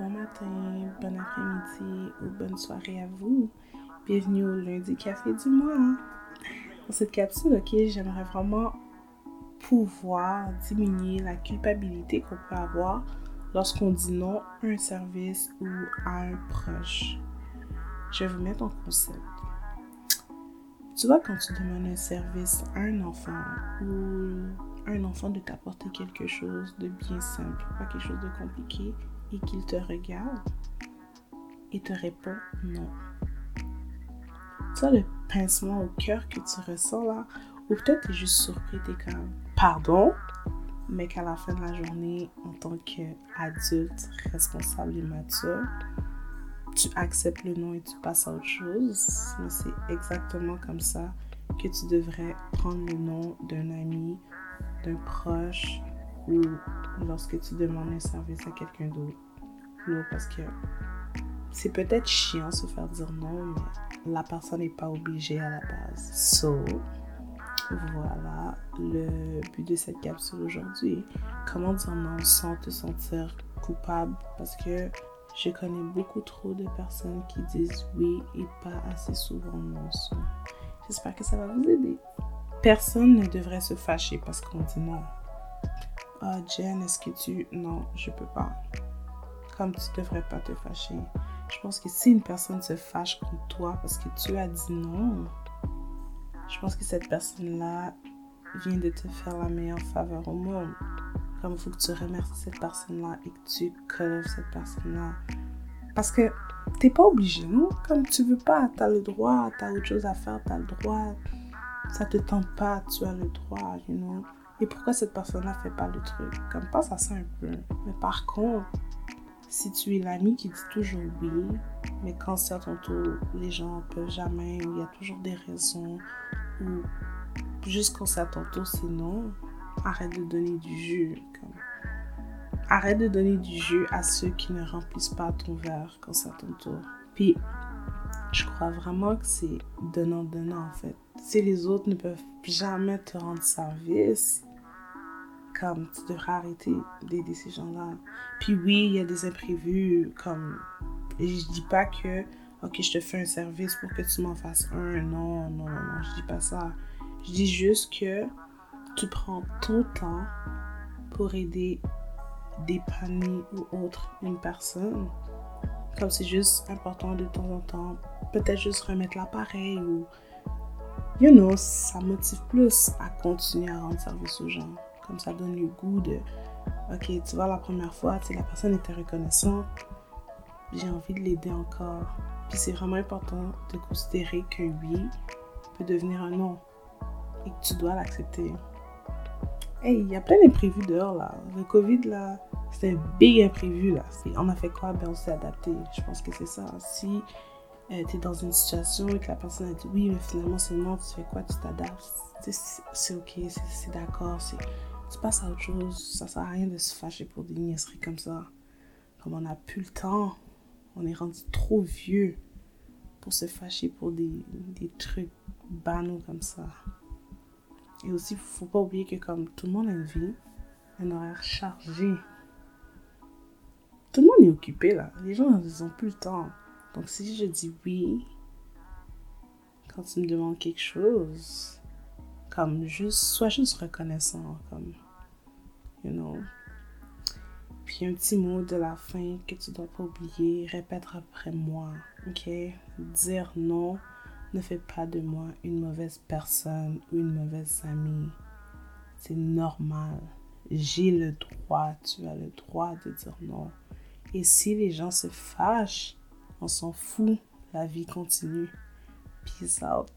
bon matin, bon après-midi ou bonne soirée à vous. Bienvenue au lundi café du mois. Dans cette capsule, ok, j'aimerais vraiment pouvoir diminuer la culpabilité qu'on peut avoir lorsqu'on dit non à un service ou à un proche. Je vais vous mettre en concept. Tu vois, quand tu demandes un service à un enfant ou un enfant de t'apporter quelque chose de bien simple, pas quelque chose de compliqué, et qu'il te regarde et te répond non. Tu vois le pincement au cœur que tu ressens là, ou peut-être tu es juste surpris, tu es comme pardon, mais qu'à la fin de la journée, en tant qu'adulte responsable et mature, tu acceptes le non et tu passes à autre chose. Mais c'est exactement comme ça que tu devrais prendre le nom d'un ami, d'un proche ou lorsque tu demandes un service à quelqu'un d'autre. Non, parce que c'est peut-être chiant se faire dire non, mais la personne n'est pas obligée à la base. So, voilà le but de cette capsule aujourd'hui. Comment dire non sans te sentir coupable? Parce que je connais beaucoup trop de personnes qui disent oui et pas assez souvent non. J'espère que ça va vous aider. Personne ne devrait se fâcher parce qu'on dit non. Ah, Jen, est-ce que tu. Non, je peux pas. Comme tu devrais pas te fâcher. Je pense que si une personne se fâche contre toi parce que tu as dit non, je pense que cette personne-là vient de te faire la meilleure faveur au monde. Comme il faut que tu remercies cette personne-là et que tu colles cette personne-là. Parce que t'es pas obligé, non? Comme tu veux pas, tu as le droit, tu as autre chose à faire, tu as le droit. Ça te tente pas, tu as le droit, you know? Et pourquoi cette personne-là fait pas le truc? Comme pense à ça un peu. Mais par contre, si tu es l'ami qui dit toujours oui, mais quand c'est à ton tour, les gens peuvent jamais, il y a toujours des raisons, ou juste quand c'est à ton tour, c'est arrête de donner du jus. Arrête de donner du jus à ceux qui ne remplissent pas ton verre quand c'est à ton tour. Puis, je crois vraiment que c'est donnant-donnant en fait. Si les autres ne peuvent jamais te rendre service, comme tu devrais arrêter d'aider ces gens-là. Puis oui, il y a des imprévus, comme je dis pas que ok, je te fais un service pour que tu m'en fasses un. Non, non, non, je dis pas ça. Je dis juste que tu prends ton temps pour aider des paniers ou autre une personne. Comme c'est juste important de temps en temps, peut-être juste remettre l'appareil ou, you know, ça motive plus à continuer à rendre service aux gens. Comme ça donne le goût de, ok, tu vois, la première fois, tu la personne était reconnaissante, j'ai envie de l'aider encore. Puis c'est vraiment important de considérer qu'un oui peut devenir un non et que tu dois l'accepter. Hey, il y a plein d'imprévus dehors là. Le Covid là, c'est un big imprévu là. On a fait quoi? Ben on s'est adapté. Je pense que c'est ça. Si euh, tu es dans une situation et que la personne a dit oui, mais finalement c'est non, tu fais quoi? Tu t'adaptes. C'est ok, c'est d'accord. Tu passes à autre chose. Ça sert à rien de se fâcher pour des niaiseries comme ça. Comme on n'a plus le temps on est rendu trop vieux pour se fâcher pour des, trucs banaux comme ça. Et aussi, faut pas oublier que comme tout le monde a une vie, un horaire chargé. Tout le monde est occupé là. Les gens, ils ont plus le temps. Donc si je dis oui, quand tu me demandes quelque chose, comme juste, sois juste reconnaissant, comme, you know, puis un petit mot de la fin que tu dois pas oublier. Répète après moi, ok? Dire non ne fait pas de moi une mauvaise personne ou une mauvaise amie. C'est normal. J'ai le droit, tu as le droit de dire non. Et si les gens se fâchent, on s'en fout. La vie continue. Peace out.